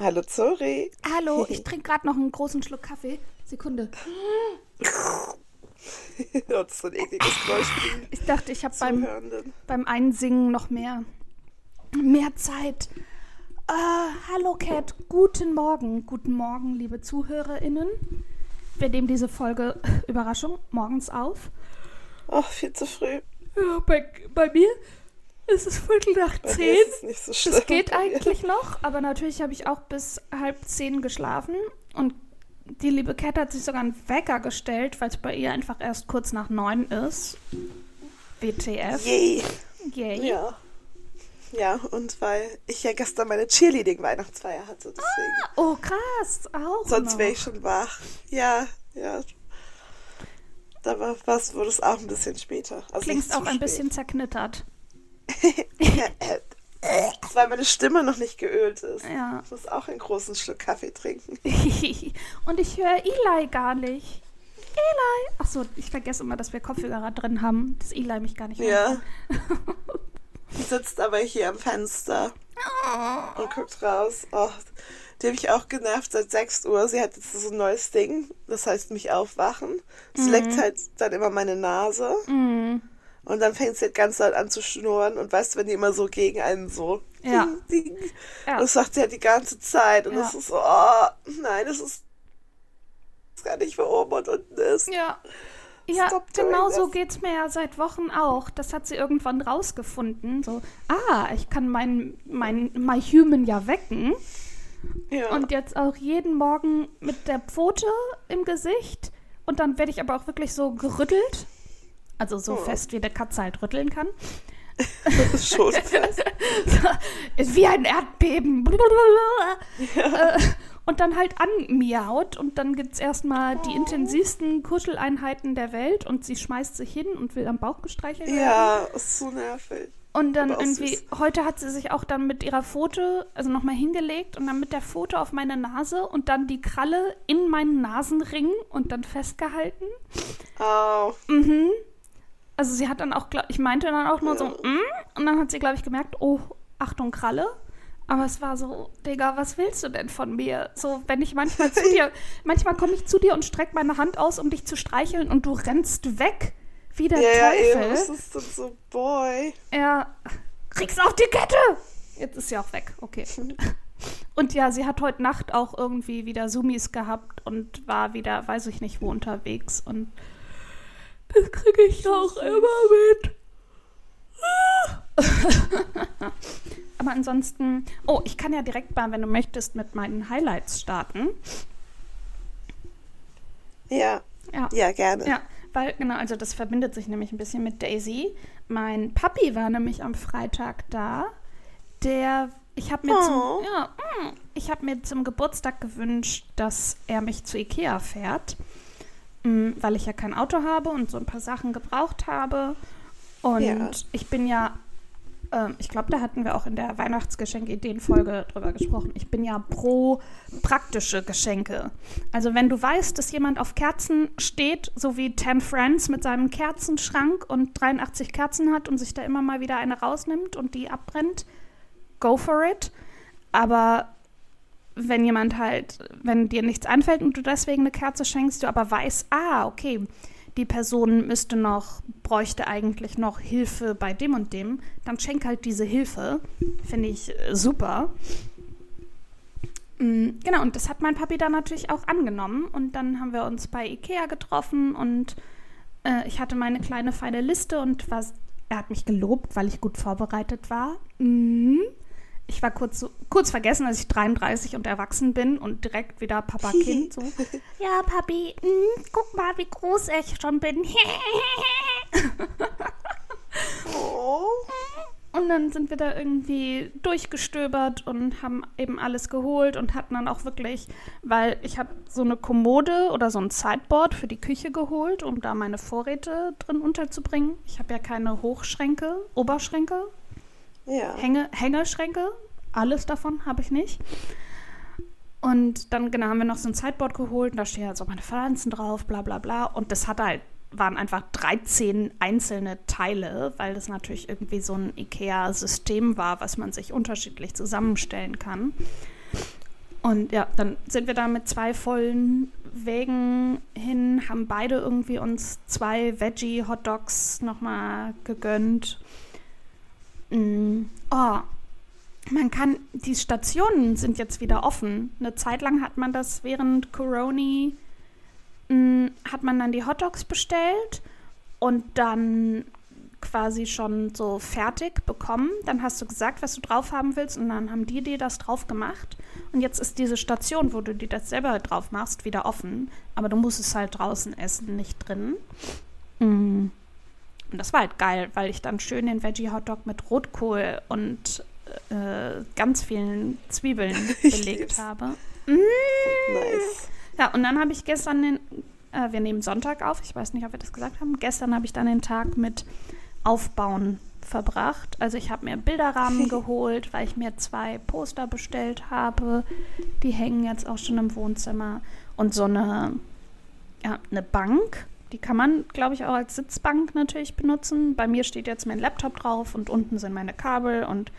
Hallo Zori. Hallo, ich trinke gerade noch einen großen Schluck Kaffee. Sekunde. das ist so ein ekliges Geräusch. Ich dachte, ich habe beim, beim Einsingen noch mehr, mehr Zeit. Uh, hallo Cat, guten Morgen. Guten Morgen, liebe ZuhörerInnen. Wir nehmen diese Folge, Überraschung, morgens auf. Ach, viel zu früh. Ja, bei, bei mir ist es Viertel nach Bei zehn. ist es nicht so schlimm. Das geht eigentlich noch, aber natürlich habe ich auch bis halb zehn geschlafen und die liebe Cat hat sich sogar einen Wecker gestellt, weil es bei ihr einfach erst kurz nach neun ist. WTF. Yay. Yay. Ja. Ja, und weil ich ja gestern meine Cheerleading-Weihnachtsfeier hatte, deswegen. Oh, krass. Auch Sonst wäre ich schon wach. Ja, ja. Da war was, wurde es auch ein bisschen später. Also Klingst zu auch ein spät. bisschen zerknittert. Weil meine Stimme noch nicht geölt ist. Ja. Ich muss auch einen großen Schluck Kaffee trinken. und ich höre Eli gar nicht. Eli. Ach so, ich vergesse immer, dass wir Kopfhörer drin haben, dass Eli mich gar nicht Ja. hört. Die sitzt aber hier am Fenster und guckt raus. Oh, die habe ich auch genervt seit 6 Uhr. Sie hat jetzt so ein neues Ding, das heißt mich aufwachen. Sie leckt halt dann immer meine Nase. Mhm. Und dann fängt sie halt ganz laut an zu schnurren und weißt du, wenn die immer so gegen einen so. Ja. Ding, ding. Ja. Das sagt sie halt die ganze Zeit. Und Ja. das ist so, oh, nein, das ist gar nicht, wo oben und unten ist. Ja. Ja, Stop genau so this. geht's mir ja seit Wochen auch. Das hat sie irgendwann rausgefunden. So, ah, ich kann mein, mein My Human ja wecken. Ja. Und jetzt auch jeden Morgen mit der Pfote im Gesicht. Und dann werde ich aber auch wirklich so gerüttelt. Also so Oh. fest, wie eine Katze halt rütteln kann. das ist schon fest. Ist wie ein Erdbeben. Äh, und dann halt anmiaut. Und dann gibt es erstmal die intensivsten Kuscheleinheiten der Welt. Und sie schmeißt sich hin und will am Bauch gestreichelt werden. Ja, ist so nervig. Und dann irgendwie, süß. heute hat sie sich auch dann mit ihrer Pfote, also nochmal hingelegt und dann mit der Pfote auf meine Nase und dann die Kralle in meinen Nasenring und dann festgehalten. Au. Mhm. Also sie hat dann auch, ich meinte dann auch nur so, mm, und dann hat sie, glaube ich, gemerkt, oh, Achtung, Kralle. Aber es war so, Digga, was willst du denn von mir? So, wenn ich manchmal zu dir, manchmal komme ich zu dir und strecke meine Hand aus, um dich zu streicheln und du rennst weg wie der Ja, ja, Teufel. eben. Das ist dann so, boy. Ja, krieg's auf die Kette! Jetzt ist sie auch weg. Okay. Und ja, sie hat heute Nacht auch irgendwie wieder Sumis gehabt und war wieder, weiß ich nicht wo, unterwegs. Und das kriege ich auch immer mit. Aber ansonsten, oh, ich kann ja direkt mal, wenn du möchtest, mit meinen Highlights starten. Ja. Ja. Ja, gerne. Ja, weil, genau, also das verbindet sich nämlich ein bisschen mit Daisy. Mein Papi war nämlich am Freitag da. Der, ich habe mir, Oh. zum, ja, mm, ich hab mir zum Geburtstag gewünscht, dass er mich zu Ikea fährt, mm, weil ich ja kein Auto habe und so ein paar Sachen gebraucht habe. Und Ja. ich bin ja, ähm, ich glaube, da hatten wir auch in der Weihnachtsgeschenk-Ideen-Folge drüber gesprochen. Ich bin ja pro praktische Geschenke. Also wenn du weißt, dass jemand auf Kerzen steht, so wie Ten Friends mit seinem Kerzenschrank und 83 Kerzen hat und sich da immer mal wieder eine rausnimmt und die abbrennt, go for it. Aber wenn jemand halt, wenn dir nichts einfällt und du deswegen eine Kerze schenkst, du aber weißt, ah, okay, die Person müsste noch, bräuchte eigentlich noch Hilfe bei dem und dem, dann schenk halt diese Hilfe. Finde ich äh, super. Mm, Genau, und das hat mein Papi dann natürlich auch angenommen. Und dann haben wir uns bei Ikea getroffen und äh, ich hatte meine kleine feine Liste und was, er hat mich gelobt, weil ich gut vorbereitet war. Mhm. Ich war kurz, so, kurz vergessen, dass ich 33 und erwachsen bin und direkt wieder Papa-Kind. So. Ja, Papi, mm, guck mal, wie groß ich schon bin. Oh. Und dann sind wir da irgendwie durchgestöbert und haben eben alles geholt und hatten dann auch wirklich, weil ich habe so eine Kommode oder so ein Sideboard für die Küche geholt, um da meine Vorräte drin unterzubringen. Ich habe ja keine Hochschränke, Oberschränke, Ja. Hänge, Hängeschränke, alles davon habe ich nicht. Und dann genau haben wir noch so ein Sideboard geholt und da stehen halt so meine Pflanzen drauf, bla bla bla. Und das hat halt waren einfach 13 einzelne Teile, weil das natürlich irgendwie so ein IKEA-System war, was man sich unterschiedlich zusammenstellen kann. Und ja, dann sind wir da mit zwei vollen Wägen hin, haben beide irgendwie uns zwei Veggie-Hotdogs nochmal gegönnt. Mm. Oh, man kann, die Stationen sind jetzt wieder offen. Eine Zeit lang hat man das während Corona, mm, hat man dann die Hotdogs bestellt und dann quasi schon so fertig bekommen. Dann hast du gesagt, was du drauf haben willst und dann haben die dir das drauf gemacht. Und jetzt ist diese Station, wo du dir das selber drauf machst, wieder offen. Aber du musst es halt draußen essen, nicht drin. Mm. Und das war halt geil, weil ich dann schön den Veggie-Hotdog mit Rotkohl und äh, ganz vielen Zwiebeln belegt habe. Mm. Nice. Ja, und dann habe ich gestern den, äh, wir nehmen Sonntag auf, ich weiß nicht, ob wir das gesagt haben. Gestern habe ich dann den Tag mit Aufbauen verbracht. Also ich habe mir Bilderrahmen geholt, weil ich mir zwei Poster bestellt habe. Die hängen jetzt auch schon im Wohnzimmer. Und so eine, ja, eine Bank. Die kann man, glaube ich, auch als Sitzbank natürlich benutzen. Bei mir steht jetzt mein Laptop drauf und unten sind meine Kabel und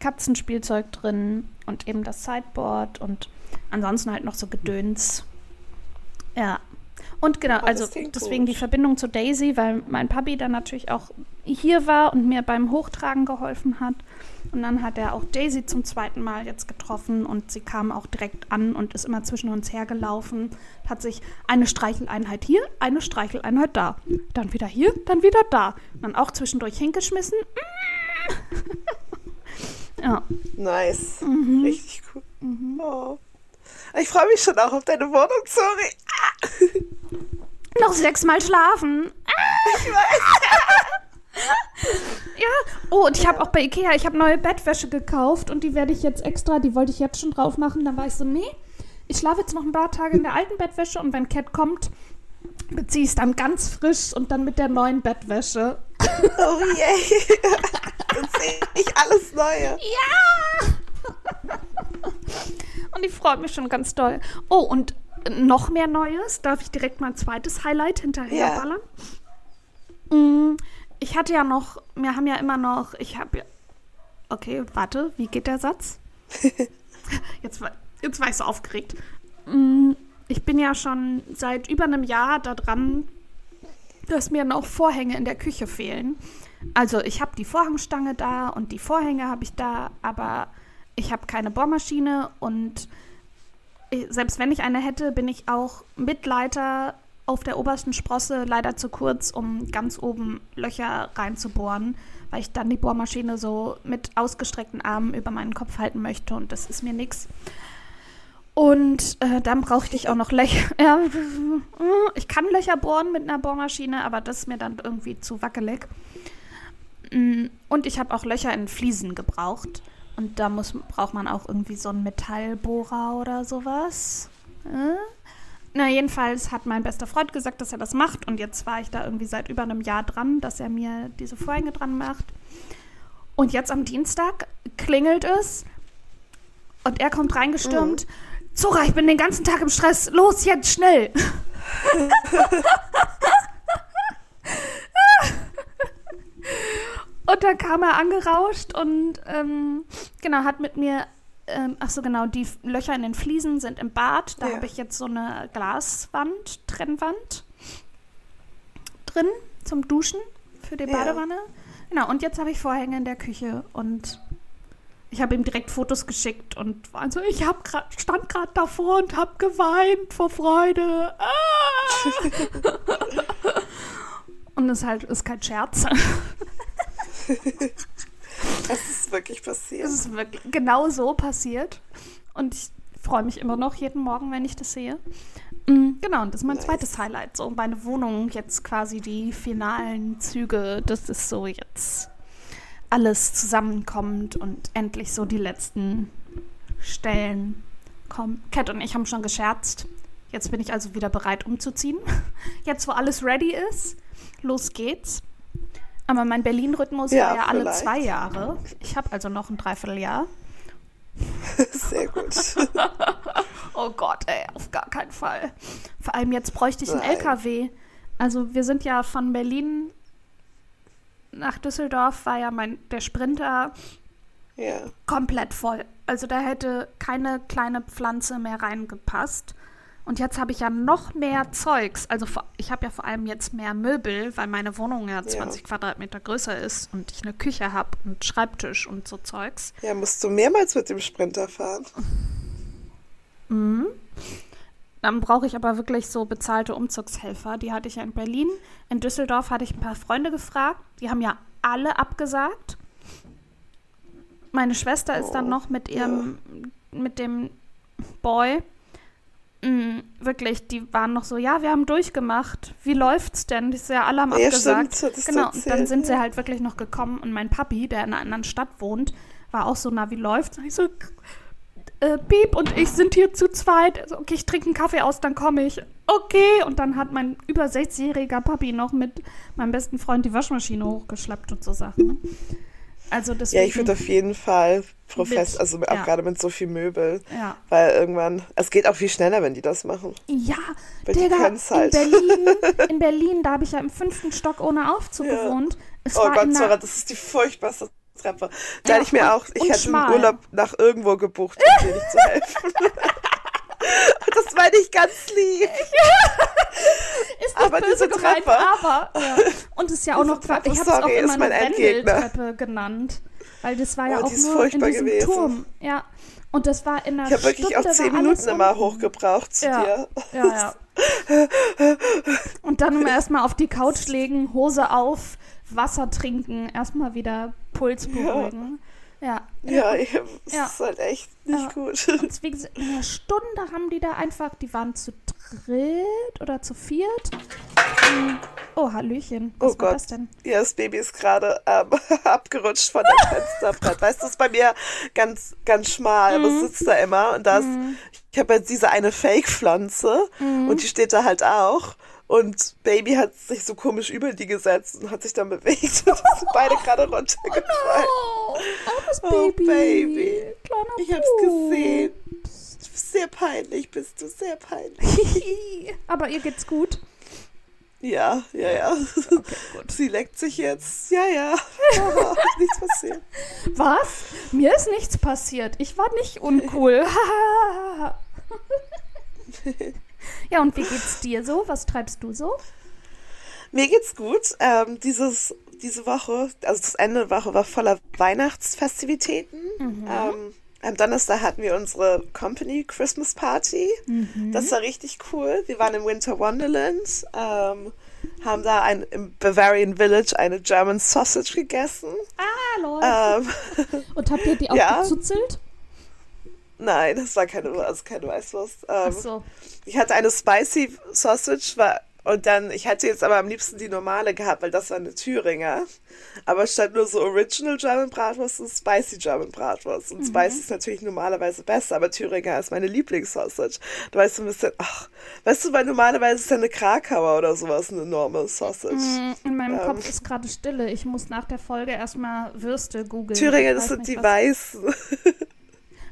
Katzenspielzeug drin und eben das Sideboard und ansonsten halt noch so Gedöns. Ja. Und genau, also deswegen gut. die Verbindung zu Daisy, weil mein Papi dann natürlich auch hier war und mir beim Hochtragen geholfen hat. Und dann hat er auch Daisy zum zweiten Mal jetzt getroffen und sie kam auch direkt an und ist immer zwischen uns hergelaufen. Hat sich eine Streicheleinheit hier, eine Streicheleinheit da. Dann wieder hier, dann wieder da. Dann auch zwischendurch hingeschmissen. Ja. Nice. Mhm. Richtig cool. Mhm. Oh. Ich freue mich schon auch auf deine Wohnung, sorry. Noch sechsmal schlafen. Ah. Ich weiß. Oh, und ich habe auch bei Ikea, ich habe neue Bettwäsche gekauft und die werde ich jetzt extra, die wollte ich jetzt schon drauf machen. Dann war ich so, nee, ich schlafe jetzt noch ein paar Tage in der alten Bettwäsche und wenn Cat kommt, beziehe ich es dann ganz frisch und dann mit der neuen Bettwäsche. Oh je. Dann sehe ich alles Neue. Ja! Und ich freue mich schon ganz doll. Oh, und noch mehr Neues. Darf ich direkt mal ein zweites Highlight hinterher ja. Mm, ich hatte ja noch, wir haben ja immer noch, ich habe ja. Okay, warte, wie geht der Satz? Jetzt, jetzt war ich so aufgeregt. Mm, ich bin ja schon seit über einem Jahr da dran, dass mir noch Vorhänge in der Küche fehlen. Also ich habe die Vorhangstange da und die Vorhänge habe ich da, aber ich habe keine Bohrmaschine und selbst wenn ich eine hätte, bin ich auch mit Leiter auf der obersten Sprosse leider zu kurz, um ganz oben Löcher reinzubohren, weil ich dann die Bohrmaschine so mit ausgestreckten Armen über meinen Kopf halten möchte und das ist mir nichts. Und äh, dann brauchte ich auch noch Löcher. Ich kann Löcher bohren mit einer Bohrmaschine, aber das ist mir dann irgendwie zu wackelig. Mm, und ich habe auch Löcher in Fliesen gebraucht. Und da muss, braucht man auch irgendwie so einen Metallbohrer oder sowas. Äh? Na, jedenfalls hat mein bester Freund gesagt, dass er das macht. Und jetzt war ich da irgendwie seit über einem Jahr dran, dass er mir diese Vorhänge dran macht. Und jetzt am Dienstag klingelt es. Und er kommt reingestürmt. Mhm. Zora, ich bin den ganzen Tag im Stress. Los, jetzt schnell. Und dann kam er angerauscht und ähm, genau, hat mit mir, ähm, ach so genau, die Löcher in den Fliesen sind im Bad. Da ja. habe ich jetzt so eine Glaswand, Trennwand drin zum Duschen für die Badewanne. Ja. Genau, und jetzt habe ich Vorhänge in der Küche und ich habe ihm direkt Fotos geschickt und war so, ich hab grad, stand gerade davor und habe geweint vor Freude. Ah! und es halt ist kein Scherz. Es ist wirklich passiert. Es ist wirklich genau so passiert. Und ich freue mich immer noch jeden Morgen, wenn ich das sehe. Mm, genau, und das ist mein nice. zweites Highlight. So, meine Wohnung jetzt quasi die finalen Züge. Das ist so jetzt alles zusammenkommt und endlich so die letzten Stellen kommen. Cat und ich haben schon gescherzt. Jetzt bin ich also wieder bereit umzuziehen. Jetzt, wo alles ready ist, los geht's. Aber mein Berlin-Rhythmus ja, war ja alle zwei Jahre. Ich habe also noch ein Dreivierteljahr. Sehr gut. oh Gott, ey, auf gar keinen Fall. Vor allem jetzt bräuchte ich einen LKW. Also wir sind ja von Berlin nach Düsseldorf, war ja mein, der Sprinter Ja. komplett voll. Also da hätte keine kleine Pflanze mehr reingepasst. Und jetzt habe ich ja noch mehr Zeugs. Also vor, ich habe ja vor allem jetzt mehr Möbel, weil meine Wohnung ja 20 Quadratmeter größer ist und ich eine Küche habe und Schreibtisch und so Zeugs. Ja, musst du mehrmals mit dem Sprinter fahren. Dann brauche ich aber wirklich so bezahlte Umzugshelfer. Die hatte ich ja in Berlin. In Düsseldorf hatte ich ein paar Freunde gefragt. Die haben ja alle abgesagt. Meine Schwester ist dann Oh, noch mit ihrem, mit dem Boy. Mm, wirklich, die waren noch so, ja, wir haben durchgemacht. Wie läuft's denn? Die ist ja haben Ja, abgesagt. stimmt, genau, und dann sind sie halt wirklich noch gekommen und mein Papi, der in einer anderen Stadt wohnt, war auch so, na, wie läuft's? Und ich so, äh, Piep und ich sind hier zu zweit. Also, okay, ich trinke einen Kaffee aus, dann komme ich. Okay. Und dann hat mein über 60-jähriger Papi noch mit meinem besten Freund die Waschmaschine hochgeschleppt und so Sachen. Also deswegen. Ja, ich würde auf jeden Fall profess, Mit- also auch ja. gerade mit so viel Möbel. Ja. Weil irgendwann, es geht auch viel schneller, wenn die das machen. Ja, Weil Digga, halt. in Berlin, in Berlin, da habe ich ja im fünften Stock ohne Aufzug Ja. gewohnt. Es Oh Gott, einer, das ist die furchtbarste Treppe. Da Ja, hätte ich mir auch, ich hätte einen Urlaub nach irgendwo gebucht, um dir nicht zu helfen. das meine ich ganz lieb. ist nicht aber böse diese gemeint, Treppe. aber ja. und es ist ja auch Diese noch, Treppe, ich habe es auch immer eine. Wendeltreppe genannt, weil das war ja Oh, auch nur in diesem gewesen. Turm. Ja, und das war in einer Ich habe wirklich auch zehn Minuten immer hochgebraucht zu Ja, dir. ja, ja. Und dann erstmal auf die Couch legen, Hose auf, Wasser trinken, erstmal wieder Puls beruhigen. Ja. Ja, ich, das Ja. ist halt echt nicht Ja. gut. Deswegen, in einer Stunde haben die da einfach, die waren zu dritt oder zu viert. Hm. Oh, Hallöchen. Was Oh Gott. das denn? Ja, das Baby ist gerade ähm, abgerutscht von dem Fensterbrett. Weißt du, das ist bei mir ganz, ganz schmal, aber Mhm. es sitzt da immer. Und das, ich habe jetzt diese eine Fake-Pflanze Mhm. und die steht da halt auch. Und Baby hat sich so komisch über die gesetzt und hat sich dann bewegt. Und sind beide gerade runtergefallen. Oh, armes Oh, Baby. Baby. Kleiner Ich hab's gesehen. Sehr peinlich bist du, sehr peinlich. Aber ihr geht's gut. Ja, ja, ja. Sie leckt sich jetzt. Ja, ja. Nichts passiert. Was? Mir ist nichts passiert. Ich war nicht uncool. ja, und wie geht's dir so? Was treibst du so? Mir geht's gut. Ähm, dieses, diese Woche, also das Ende der Woche war voller Weihnachtsfestivitäten. Ähm, am Donnerstag hatten wir unsere Company Christmas Party. Das war richtig cool. Wir waren im Winter Wonderland, ähm, haben da ein, im Bavarian Village eine German Sausage gegessen. Ah, lol. Ähm, und habt ihr die auch ja. gezuzelt? Nein, das war keine, also keine Weißwurst. Ähm, Ach so. Ich hatte eine Spicy Sausage war, und dann, ich hätte jetzt aber am liebsten die normale gehabt, weil das war eine Thüringer. Aber statt nur so Original German Bratwurst ist Spicy German Bratwurst. Und Spicy ist natürlich normalerweise besser, aber Thüringer ist meine Lieblingssausage. Du weißt so ein bisschen, ach, weißt du, weil normalerweise ist ja eine Krakauer oder sowas eine normal Sausage. Mm, In meinem Ähm. Kopf ist gerade Stille. Ich muss nach der Folge erstmal Würste googeln. Thüringer, das sind nicht, die Weißen.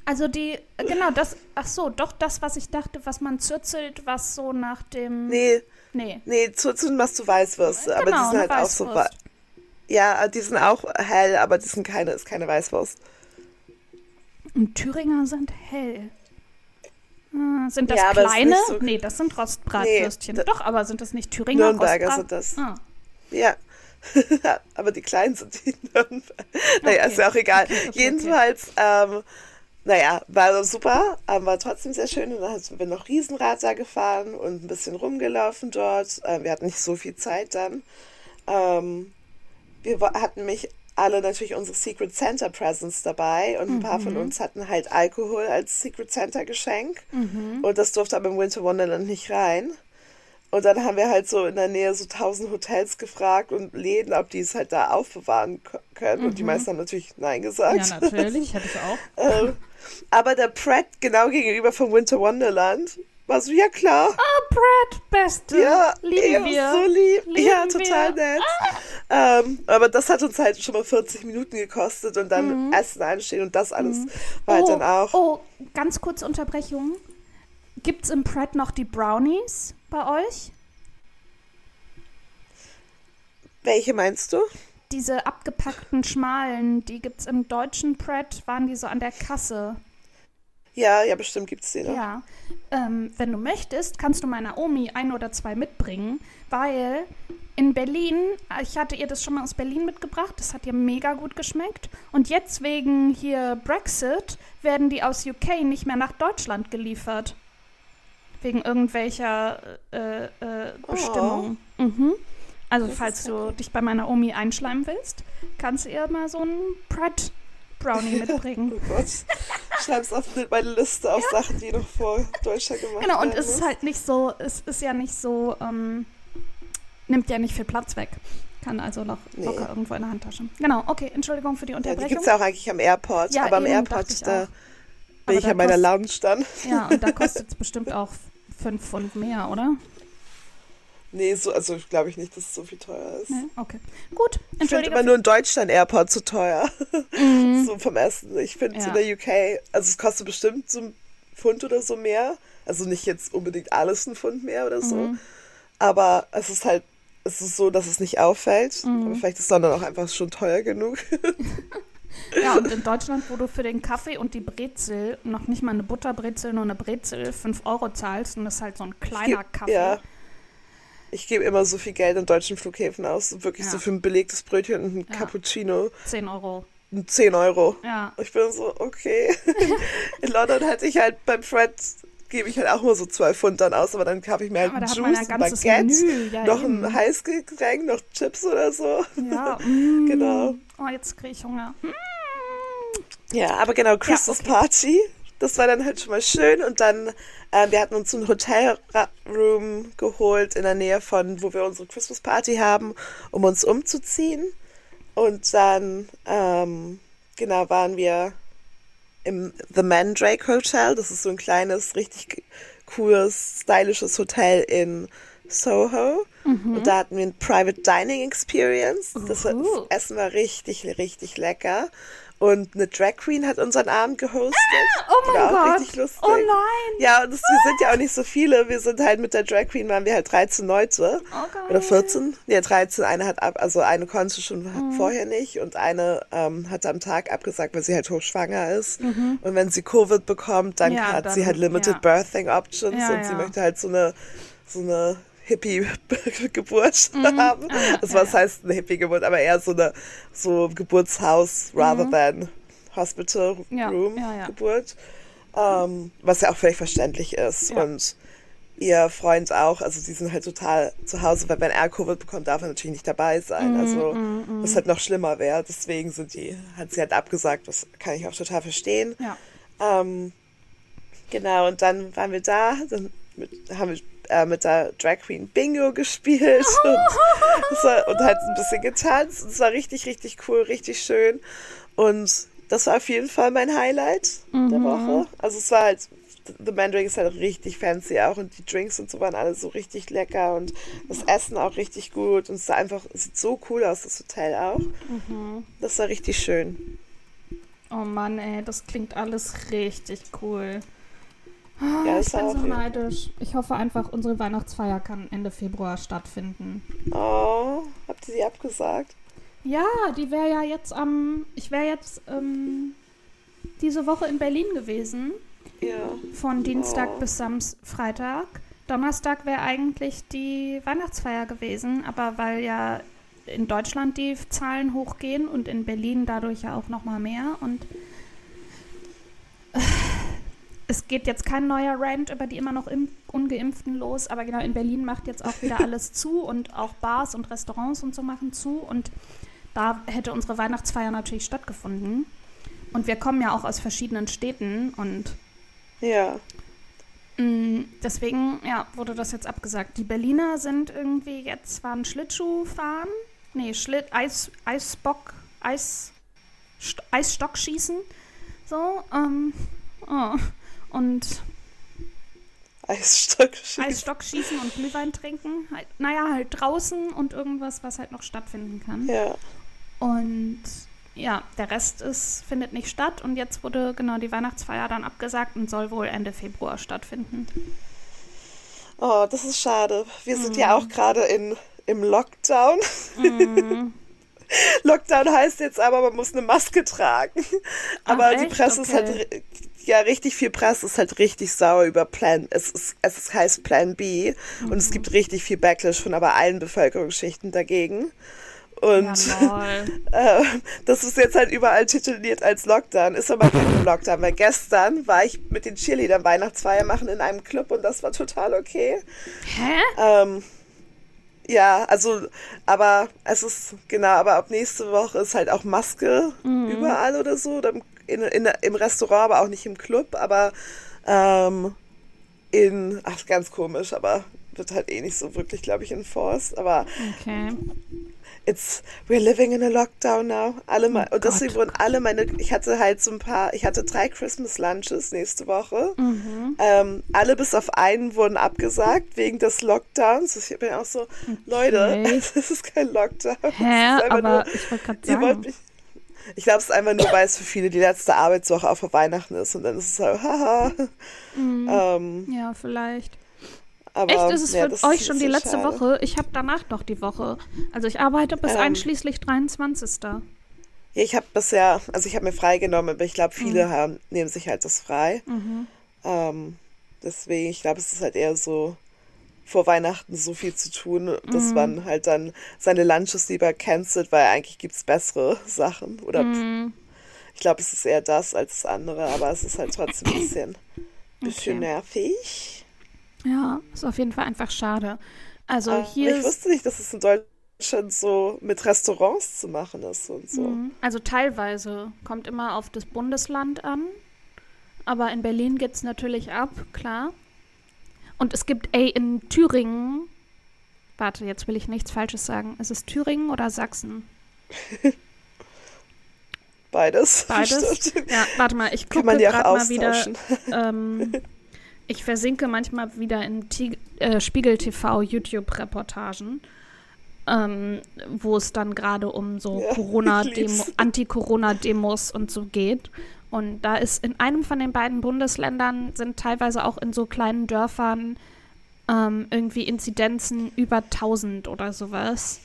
Also die, genau, das, ach so, doch das, was ich dachte, was man zürzelt, was so nach dem, Nee, nee. nee, zu machst du Weißwürste, aber Genau, die sind eine halt auch so. Ja, die sind auch hell, aber die sind keine, ist keine Weißwurst. Und Thüringer sind hell. Ah, sind das Ja, aber kleine? so- nee, das sind Rostbratwürstchen. Nee, Doch, aber sind das nicht Thüringer? Nürnberger Rostbrat- sind das. Ah, Ja. Aber die Kleinen sind die Nürnberg. Naja, Okay. ist ja auch egal. Okay, okay. Jedenfalls, ähm, naja, war super, war trotzdem sehr schön. Und dann sind wir noch Riesenrad da gefahren und ein bisschen rumgelaufen dort. Ähm, wir hatten nicht so viel Zeit dann. Ähm, wir hatten mich alle natürlich unsere Secret Santa Presents dabei und ein paar Mhm. von uns hatten halt Alkohol als Secret Santa Geschenk. Mhm. Und das durfte aber im Winter Wonderland nicht rein. Und dann haben wir halt so in der Nähe so tausend Hotels gefragt und Läden, ob die es halt da aufbewahren können. Und die meisten haben natürlich Nein gesagt. Mhm. ja, natürlich, hätte ich auch. Ähm, aber der Pratt genau gegenüber vom Winter Wonderland war so, ja klar. Ah, Brad, Beste. Ja, Lieben wir. so lieb. Lieben ja, wir. total nett. Ähm, aber das hat uns halt schon mal 40 Minuten gekostet und dann Essen einstehen und das alles war halt oh, dann auch. oh, ganz kurze Unterbrechung. Gibt's im Pret noch die Brownies bei euch? Welche meinst du? Diese abgepackten schmalen, die gibt's im deutschen Pret, waren die so an der Kasse. Ja, ja, bestimmt gibt es die noch. Ja. Ähm, wenn du möchtest, kannst du meiner Omi ein oder zwei mitbringen, weil in Berlin, ich hatte ihr das schon mal aus Berlin mitgebracht, das hat ihr mega gut geschmeckt. Und jetzt wegen hier Brexit werden die aus UK nicht mehr nach Deutschland geliefert. Wegen irgendwelcher äh, äh, Bestimmungen. Oh. Mhm. Also, das falls du dich bei meiner Omi einschleimen willst, kannst du ihr mal so einen Pret Brownie mitbringen. oh Gott. Schreib's auf meine Liste auf ja. Sachen, die noch vor Deutschland gemacht Genau, und es ist halt nicht so, es ist ja nicht so, ähm, nimmt ja nicht viel Platz weg. Kann also noch nee. locker irgendwo in der Handtasche. Genau, okay, Entschuldigung für die Unterbrechung. Ja, die gibt es ja auch eigentlich am Airport, ja, aber am Airport, da auch. bin aber ich an meiner Lounge dann. Ja, und da kostet es bestimmt auch 5 Pfund mehr, oder? Nee, so, also glaube ich nicht, dass es so viel teuer ist. Nee, okay. Gut, Ich finde immer nur in Deutschland Airport zu teuer. Mhm. so vom Essen. Ich finde ja. in der UK, also es kostet bestimmt so ein Pfund oder so mehr. Also nicht jetzt unbedingt alles ein Pfund mehr oder so. Mhm. Aber es ist halt, es ist so, dass es nicht auffällt. Mhm. Aber vielleicht ist London auch einfach schon teuer genug. Ja, und in Deutschland, wo du für den Kaffee und die Brezel noch nicht mal eine Butterbrezel, nur eine Brezel 5 Euro zahlst und das ist halt so ein kleiner Kaffee. Ja. Ich gebe immer so viel Geld an deutschen Flughäfen aus. Wirklich ja. so für ein belegtes Brötchen und ein ja. Cappuccino. 10 Euro. 10 Euro. Ja. Ich bin so, okay. In London hatte ich halt beim Fred gebe ich halt auch nur so zwei Pfund dann aus, aber dann habe ich mir halt einen Juice, ein Baguette, ja, noch eben. ein Heißgetränk, noch Chips oder so. Ja, mm. genau. Oh, jetzt kriege ich Hunger. Mm. Ja, aber genau, Christmas ja, okay. Party, das war dann halt schon mal schön und dann äh, wir hatten uns ein Hotelroom geholt in der Nähe von, wo wir unsere Christmas Party haben, um uns umzuziehen. Und dann, ähm, genau, waren wir im The Mandrake Hotel. Das ist so ein kleines, richtig cooles, stylisches Hotel in Soho. Mhm. Und da hatten wir ein Private Dining Experience. Das, das Essen war richtig, richtig lecker. Und eine Drag Queen hat unseren Abend gehostet. Ah, oh mein Gott. Richtig lustig. Oh nein. Ja, und das, wir sind ja auch nicht so viele. Wir sind halt mit der Drag Queen, waren wir halt 13 Leute. Oh Oder 14. Ja, 13. Eine hat ab, also eine konnte schon mhm. vorher nicht und eine ähm, hat am Tag abgesagt, weil sie halt hochschwanger ist. Mhm. Und wenn sie Covid bekommt, dann ja, hat dann, sie halt Limited ja. Birthing Options ja, und sie möchte halt so eine so eine Hippie-Geburt mhm. haben. Ah, also was ja. heißt eine Hippie-Geburt, aber eher so eine so Geburtshaus rather mhm. than Hospital Room ja, Geburt. Ähm, was ja auch völlig verständlich ist. Und ihr Freund auch, also die sind halt total zu Hause, weil wenn er Covid bekommt, darf er natürlich nicht dabei sein. Mm, also mm, mm. was halt noch schlimmer wäre. Deswegen sind die, hat sie halt abgesagt, das kann ich auch total verstehen. Ja. Ähm, genau, und dann waren wir da, dann mit, haben wir äh, mit der Drag Queen Bingo gespielt und, war, und halt ein bisschen getanzt. Und es war richtig, richtig cool, richtig schön. Und das war auf jeden Fall mein Highlight mhm. der Woche. Also es war halt, The Mandrake ist halt richtig fancy auch und die Drinks und so waren alle so richtig lecker und das Essen auch richtig gut und es sah einfach, es sieht so cool aus, das Hotel auch. Mhm. Das war richtig schön. Oh Mann, ey, das klingt alles richtig cool. Oh, ja, ich bin so neidisch. Ich hoffe einfach, unsere Weihnachtsfeier kann Ende Februar stattfinden. Oh, habt ihr sie abgesagt? Ja, die wäre ja jetzt am. Ich wäre jetzt ähm, diese Woche in Berlin gewesen. Ja. Von Dienstag oh. bis Samstag, Freitag. Donnerstag wäre eigentlich die Weihnachtsfeier gewesen, aber weil ja in Deutschland die Zahlen hochgehen und in Berlin dadurch ja auch nochmal mehr und es geht jetzt kein neuer Rant über die immer noch Ungeimpften los, aber genau in Berlin macht jetzt auch wieder alles zu und auch Bars und Restaurants und so machen zu und da hätte unsere Weihnachtsfeier natürlich stattgefunden. Und wir kommen ja auch aus verschiedenen Städten und ja. Mm, deswegen, ja, wurde das jetzt abgesagt. Die Berliner sind irgendwie jetzt, waren Schlittschuh fahren, nee, Schlitt, Eis, Eisbock, Eis, Eisstockschießen, so, ähm, oh und Eisstockschießen. Eisstockschießen und Glühwein trinken. Halt, naja, halt draußen und irgendwas, was halt noch stattfinden kann. Ja. Und ja, der Rest ist, findet nicht statt und jetzt wurde genau die Weihnachtsfeier dann abgesagt und soll wohl Ende Februar stattfinden. Oh, das ist schade. Wir sind mhm. ja auch gerade in im Lockdown. Mhm. Lockdown heißt jetzt aber, man muss eine Maske tragen. Aber Ach, die echt? Presse ist halt, Okay. Ja, richtig viel Presse ist halt richtig sauer über Plan, es, ist, es ist, heißt Plan B und Mhm. es gibt richtig viel Backlash von aber allen Bevölkerungsschichten dagegen. Und Ja, äh, das ist jetzt halt überall tituliert als Lockdown, ist aber kein Lockdown, weil gestern war ich mit den Cheerleadern Weihnachtsfeier machen in einem Club und das war total okay. Hä? Ähm, ja, also, aber es ist, genau, aber ab nächste Woche ist halt auch Maske überall oder so. Oder im, in, in, im Restaurant, aber auch nicht im Club, aber ähm, in, ach, ganz komisch, aber wird halt eh nicht so wirklich, glaube ich, enforced. Aber Okay. it's, we're living in a lockdown now. Alle mal, und deswegen wurden alle meine, ich hatte halt so ein paar, ich hatte drei Christmas Lunches nächste Woche. Mhm. Ähm, alle bis auf einen wurden abgesagt wegen des Lockdowns. Ich bin auch so, Leute, Okay. das ist kein Lockdown. Hä? Aber nur, ich wollte gerade ihr wollt sagen. mich. Ich glaube, es ist einfach nur, weil es für viele die letzte Arbeitswoche auch vor Weihnachten ist und dann ist es halt, haha. Ähm, Ja, vielleicht. aber, Mhm. Echt, ist es ja, für euch schon die letzte schade. Woche? Ich habe danach noch die Woche. Also ich arbeite bis Ähm. einschließlich 23. Ja, ich habe bisher, also ich habe mir freigenommen, aber ich glaube, viele Mhm. haben, nehmen sich halt das frei. Ähm, deswegen, ich glaube, es ist halt eher so vor Weihnachten so viel zu tun, dass man halt dann seine Lunches lieber cancelt, weil eigentlich gibt's bessere Sachen. Oder Mhm. ich glaube, es ist eher das als das andere, aber es ist halt trotzdem ein bisschen, bisschen Okay. nervig. Ja, ist auf jeden Fall einfach schade. Also Aber hier ich wusste nicht, dass es in Deutschland so mit Restaurants zu machen ist und so. Mhm. also teilweise kommt immer auf das Bundesland an. Aber in Berlin geht es natürlich ab, klar. Und es gibt, ey, in Thüringen, warte, jetzt will ich nichts Falsches sagen. Ist es Thüringen oder Sachsen? Beides. Beides? Ja, warte mal, ich gucke gerade mal wieder. Ähm, ich versinke manchmal wieder in äh, Spiegel TV YouTube-Reportagen, ähm, wo es dann gerade um so Ja, Corona-Demo. Anti-Corona-Demos und so geht. Und da ist in einem von den beiden Bundesländern sind teilweise auch in so kleinen Dörfern ähm, irgendwie Inzidenzen über 1000 oder sowas.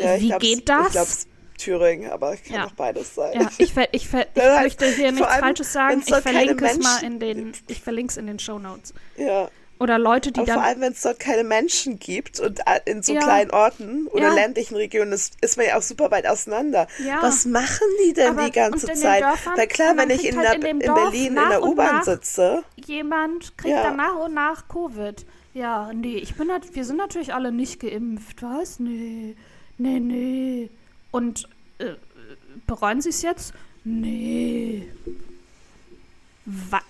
Ja, Wie geht das? Ich glaube, Thüringen, aber kann Ja. auch beides sein. Ja, ich, ver ich, ver ich möchte hier nichts allem, Falsches sagen. Ich verlinke es mal in den, ich verlinke es in den Show Notes. Ja. Oder Leute, die Aber vor dann, allem, wenn es dort keine Menschen gibt und a- in so Ja. kleinen Orten oder Ja. ländlichen Regionen ist, ist man ja auch super weit auseinander. Ja. Was machen die denn Aber- die ganze und Zeit? Dörfern, Weil klar, wenn ich in, halt in in Berlin in der und U-Bahn sitze, jemand kriegt dann nach und nach Covid. Ja, nee, ich bin nat wir sind natürlich alle nicht geimpft, was? Nee, nee, nee. Und äh, bereuen sie es jetzt? Nee. Was?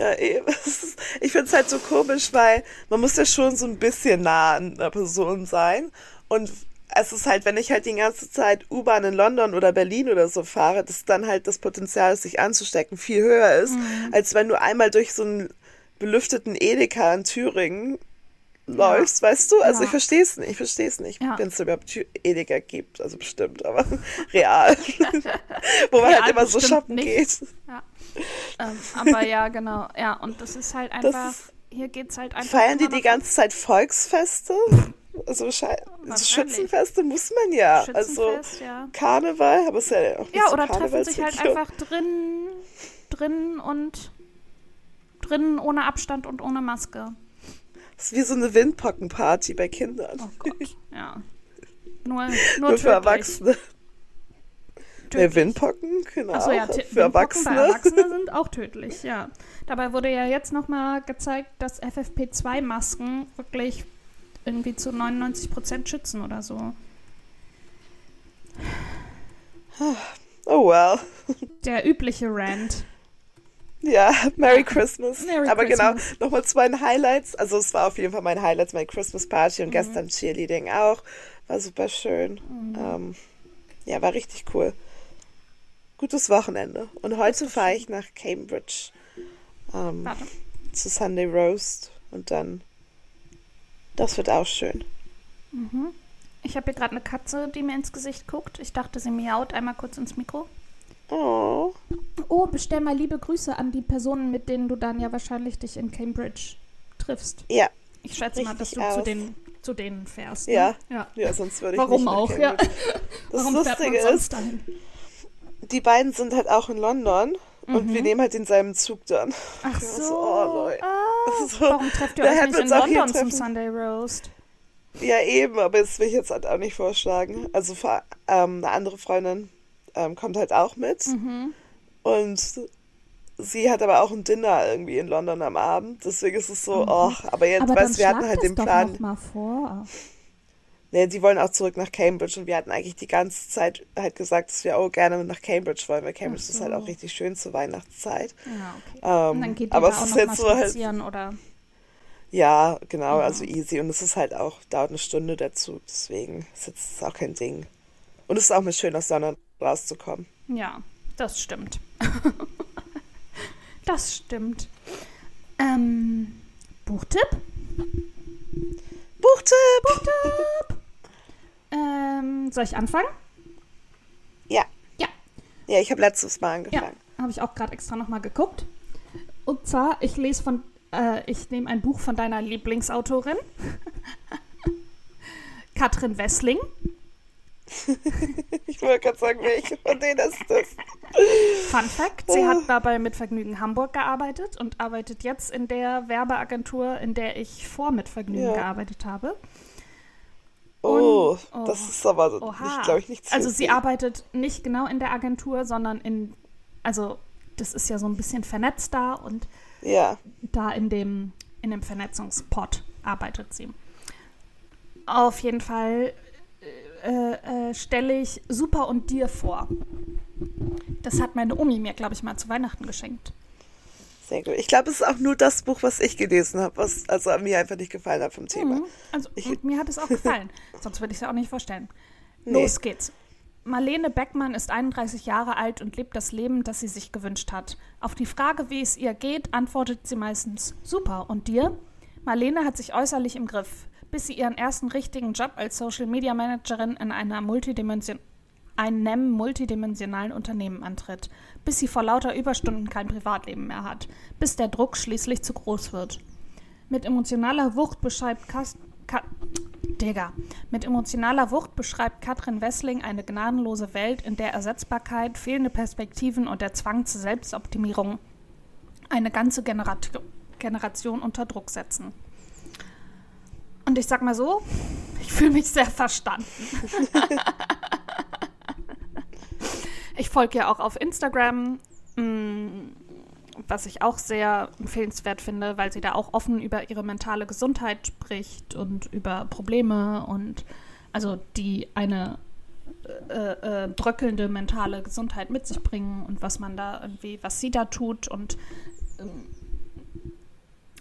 Ja, eben. Ist- Ich finde es halt so komisch, weil man muss ja schon so ein bisschen nah an der Person sein. Und es ist halt, wenn ich halt die ganze Zeit U-Bahn in London oder Berlin oder so fahre, dass dann halt das Potenzial, sich anzustecken, viel höher ist, Mhm. als wenn du einmal durch so einen belüfteten Edeka in Thüringen läufst, weißt du? Also Ja. ich verstehe es nicht, ich verstehe es nicht, Ja. wenn es überhaupt Edeka gibt, also bestimmt, aber real. Wo man Real halt immer so shoppen nicht. geht. Ja. ähm, aber ja, genau. Ja, und das ist halt einfach, ist- hier geht's halt einfach. Feiern die die ganze Zeit Volksfeste? Also so Wahrscheinlich. Schützenfeste muss man ja. Also ja. Karneval, aber es ist ja auch nicht Ja, so oder treffen sich halt einfach drin, drin und drin ohne Abstand und ohne Maske. Das ist wie so eine Windpockenparty bei Kindern. Oh Gott, ja. Nur, nur, Nur für. Erwachsene. Tödlich. Windpocken, genau. Achso, ja, für Erwachsene. bei Erwachsene sind auch tödlich, ja. Dabei wurde ja jetzt nochmal gezeigt, dass FFP2-Masken wirklich irgendwie zu 99% schützen oder so. Oh well. Der übliche Rant. Ja, Merry Christmas. Merry Aber genau, Christmas. nochmal zu meinen Highlights. Also es war auf jeden Fall mein Highlights, meine Christmas Party Mhm. und gestern Cheerleading auch. War super schön. Mhm. Ähm, ja, war richtig cool. Gutes Wochenende. Und heute fahre ich nach Cambridge ähm, zu Sunday Roast und dann, das wird auch schön. Ich habe hier gerade eine Katze, die mir ins Gesicht guckt. Ich dachte, sie miaut einmal kurz ins Mikro. Oh, Oh, bestell mal liebe Grüße an die Personen, mit denen du dann ja wahrscheinlich dich in Cambridge triffst. ja, Ich schätze mal, dass du zu aus. den zu denen fährst. Ne? Ja. ja. Ja, sonst würde ich Warum nicht auch, ja. Das Warum Lustige ist, dahin? die beiden sind halt auch in London und Mhm. wir nehmen halt denselben Zug dann. Ach so. so, oh, Leute. ah, So, warum trefft ihr euch nicht in London zum treffen. Sunday Roast? Ja, eben, aber das will ich jetzt halt auch nicht vorschlagen. Also ähm, eine andere Freundin ähm, kommt halt auch mit Mhm. und sie hat aber auch ein Dinner irgendwie in London am Abend. Deswegen ist es so, oh, aber jetzt, Mhm. Aber weißt du, wir hatten halt den doch Plan. noch mal vor. Nee, die wollen auch zurück nach Cambridge und wir hatten eigentlich die ganze Zeit halt gesagt, dass wir auch gerne nach Cambridge wollen, weil Cambridge Ach ist halt so. auch richtig schön zur Weihnachtszeit. Ja, okay. Ähm, dann geht aber es ist jetzt so halt, oder... ja, genau, Ja. also easy und es ist halt auch, dauert eine Stunde dazu, deswegen ist jetzt auch kein Ding. Und es ist auch mal schön, aus London rauszukommen. Ja, das stimmt. das stimmt. Ähm, Buchtipp? Buchtipp! Ähm, soll ich anfangen? Ja, Ja. ja, ich habe letztes Mal Ja, angefangen. habe ich auch gerade extra nochmal geguckt. Und zwar, ich lese von, äh, ich nehme ein Buch von deiner Lieblingsautorin, Katrin Wessling. Ich wollte gerade sagen, welche von denen ist das? Fun Fact, sie hat dabei mit Vergnügen Hamburg gearbeitet und arbeitet jetzt in der Werbeagentur, in der ich vor mit Vergnügen Ja. gearbeitet habe. Oh, Und- oh. das ist aber nicht, glaube ich, nichts für Also sie arbeitet nicht genau in der Agentur, sondern in, also das ist ja so ein bisschen vernetzt da und Ja, da in dem, in dem Vernetzungspot arbeitet sie. Auf jeden Fall äh, äh, stelle ich Super und dir vor. Das hat meine Omi mir, glaube ich, mal zu Weihnachten geschenkt. sehr gut. Ich glaube, es ist auch nur das Buch, was ich gelesen habe, was also mir einfach nicht gefallen hat vom Thema. Mhm. Also, Ich- und mir hat es auch gefallen. Sonst würde ich es ja auch nicht vorstellen. Nee. Los geht's. Marlene Beckmann ist 31 Jahre alt und lebt das Leben, das sie sich gewünscht hat. Auf die Frage, wie es ihr geht, antwortet sie meistens super. Und dir? Marlene hat sich äußerlich im Griff, bis sie ihren ersten richtigen Job als Social Media Managerin in einer Multidimension einem multidimensionalen Unternehmen antritt, bis sie vor lauter Überstunden kein Privatleben mehr hat, bis der Druck schließlich zu groß wird. Mit emotionaler Wucht beschreibt Kas Ka Digga. Mit emotionaler Wucht beschreibt Katrin Wessling eine gnadenlose Welt, in der Ersetzbarkeit, fehlende Perspektiven und der Zwang zur Selbstoptimierung eine ganze Generat Generation unter Druck setzen. Und ich sag mal so, ich fühle mich sehr verstanden. ich folge ja auch auf Instagram, mh, was ich auch sehr empfehlenswert finde, weil sie da auch offen über ihre mentale Gesundheit spricht und über Probleme und also die eine äh, äh, bröckelnde mentale Gesundheit mit sich bringen und was man da irgendwie, was sie da tut und ähm,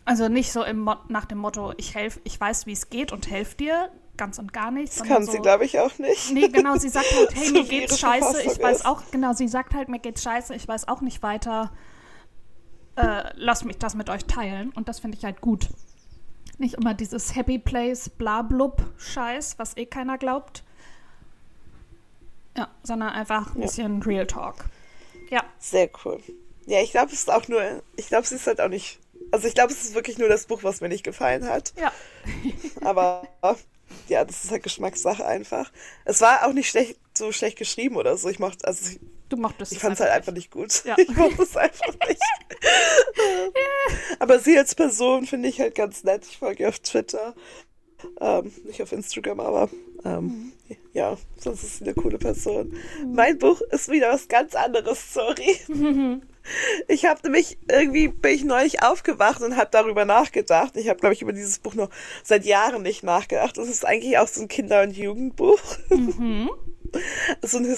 also nicht so im Mo nach dem Motto, ich helf, ich weiß, wie es geht und helfe dir, ganz und gar nicht. Das kann so, sie, glaube ich, auch nicht. Nee, genau, sie sagt halt, hey, So mir geht's scheiße, ich Verfassung weiß ist. auch, genau, sie sagt halt, mir geht's scheiße, ich weiß auch nicht weiter, äh, lasst mich das mit euch teilen und das finde ich halt gut. Nicht immer dieses Happy Place, blablub Scheiß, was eh keiner glaubt. Ja, sondern einfach ein Ja. bisschen Real Talk. Ja, Sehr cool. Ja, ich glaube, es ist auch nur, ich glaube, sie ist halt auch nicht, also ich glaube, es ist wirklich nur das Buch, was mir nicht gefallen hat. ja. Aber ja, das ist halt Geschmackssache einfach. Es war auch nicht schlecht, so schlecht geschrieben oder so. Ich mochte, also ich, Du mochtest ich fand es halt einfach nicht gut. Ja. Ich mochte es einfach nicht. Aber sie als Person finde ich halt ganz nett. Ich folge ihr auf Twitter. Ähm, nicht auf Instagram, aber ähm, ja, sonst ist sie eine coole Person. Mein Buch ist wieder was ganz anderes, sorry. Ich habe nämlich irgendwie bin ich neulich aufgewacht und habe darüber nachgedacht. Ich habe glaube ich über dieses Buch noch seit Jahren nicht nachgedacht. Das ist eigentlich auch so ein Kinder- und Jugendbuch. so, ein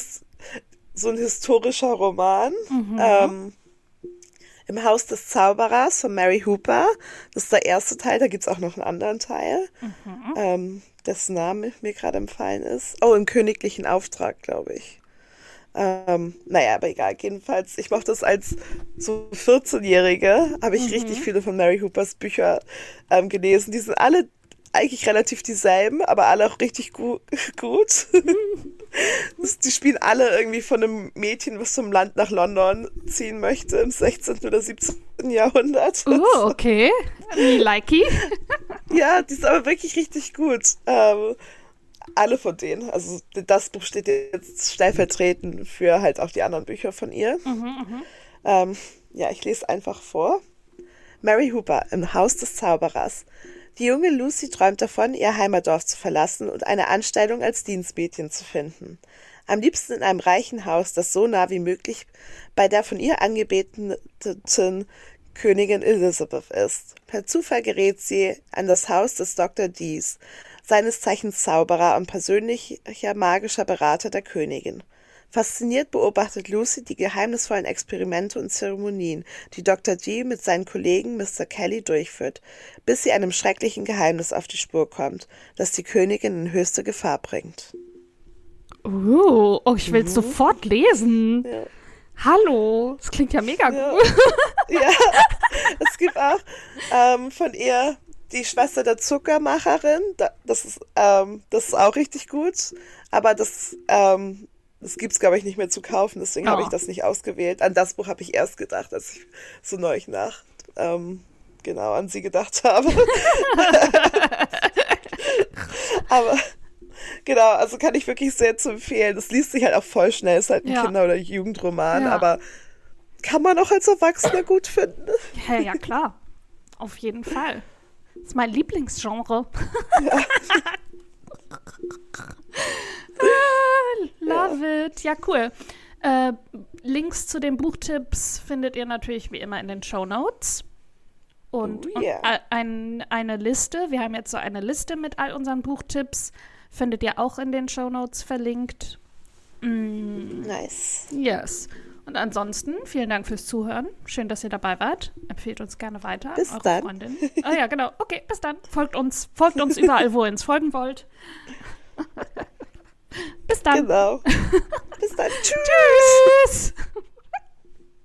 so ein historischer Roman. Ähm, Im Haus des Zauberers von Mary Hooper. Das ist der erste Teil. Da gibt's auch noch einen anderen Teil, ähm, dessen Name mir gerade empfallen ist. Oh, im königlichen Auftrag, glaube ich. Ähm, naja, aber egal. Jedenfalls, ich mochte es als so 14-Jährige, habe ich richtig viele von Mary Hoopers Bücher ähm, gelesen. Die sind alle eigentlich relativ dieselben, aber alle auch richtig gu gut. die spielen alle irgendwie von einem Mädchen, was zum Land nach London ziehen möchte im 16. oder 17. Jahrhundert. Oh, okay. Likey. Ja, die ist aber wirklich richtig gut. Ähm, alle von denen. Also das Buch steht jetzt stellvertretend für halt auch die anderen Bücher von ihr. Mhm, ähm, ja, ich lese einfach vor. Mary Hooper im Haus des Zauberers. Die junge Lucy träumt davon, ihr Heimatdorf zu verlassen und eine Anstellung als Dienstmädchen zu finden. Am liebsten in einem reichen Haus, das so nah wie möglich bei der von ihr angebeteten Königin Elizabeth ist. Per Zufall gerät sie an das Haus des Dr. Dees, seines Zeichens Zauberer und persönlicher magischer Berater der Königin. Fasziniert beobachtet Lucy die geheimnisvollen Experimente und Zeremonien, die Dr. G mit seinen Kollegen Mr. Kelly durchführt, bis sie einem schrecklichen Geheimnis auf die Spur kommt, das die Königin in höchste Gefahr bringt. Uh, oh, ich will es mhm. sofort lesen. Ja. Hallo, das klingt ja mega ja. gut. ja, es gibt auch ähm, von ihr die Schwester der Zuckermacherin. Das ist, ähm, das ist auch richtig gut. Aber das, ähm, das gibt es, glaube ich, nicht mehr zu kaufen. Deswegen oh. habe ich das nicht ausgewählt. An das Buch habe ich erst gedacht, als ich so neulich nach ähm, genau an sie gedacht habe. aber genau, also kann ich wirklich sehr zu empfehlen. Das liest sich halt auch voll schnell. Ist halt ein ja. Kinder- oder Jugendroman, ja. aber kann man auch als Erwachsener gut finden. Ja, ja, klar. Auf jeden Fall. Das ist mein Lieblingsgenre. Ja. love ja. it. Ja, cool. Äh, Links zu den Buchtipps findet ihr natürlich wie immer in den Show Notes. Und, oh, yeah. und ein, eine Liste, wir haben jetzt so eine Liste mit all unseren Buchtipps, findet ihr auch in den Show Notes verlinkt. Mm. Nice. Yes. Und ansonsten, vielen Dank fürs Zuhören. Schön, dass ihr dabei wart. Empfehlt uns gerne weiter. Bis eure dann. Freundin. Ah ja, genau. Okay, bis dann. Folgt uns. Folgt uns überall, wo ihr uns folgen wollt. bis dann. Genau. Bis dann. Tschüss. Tschüss.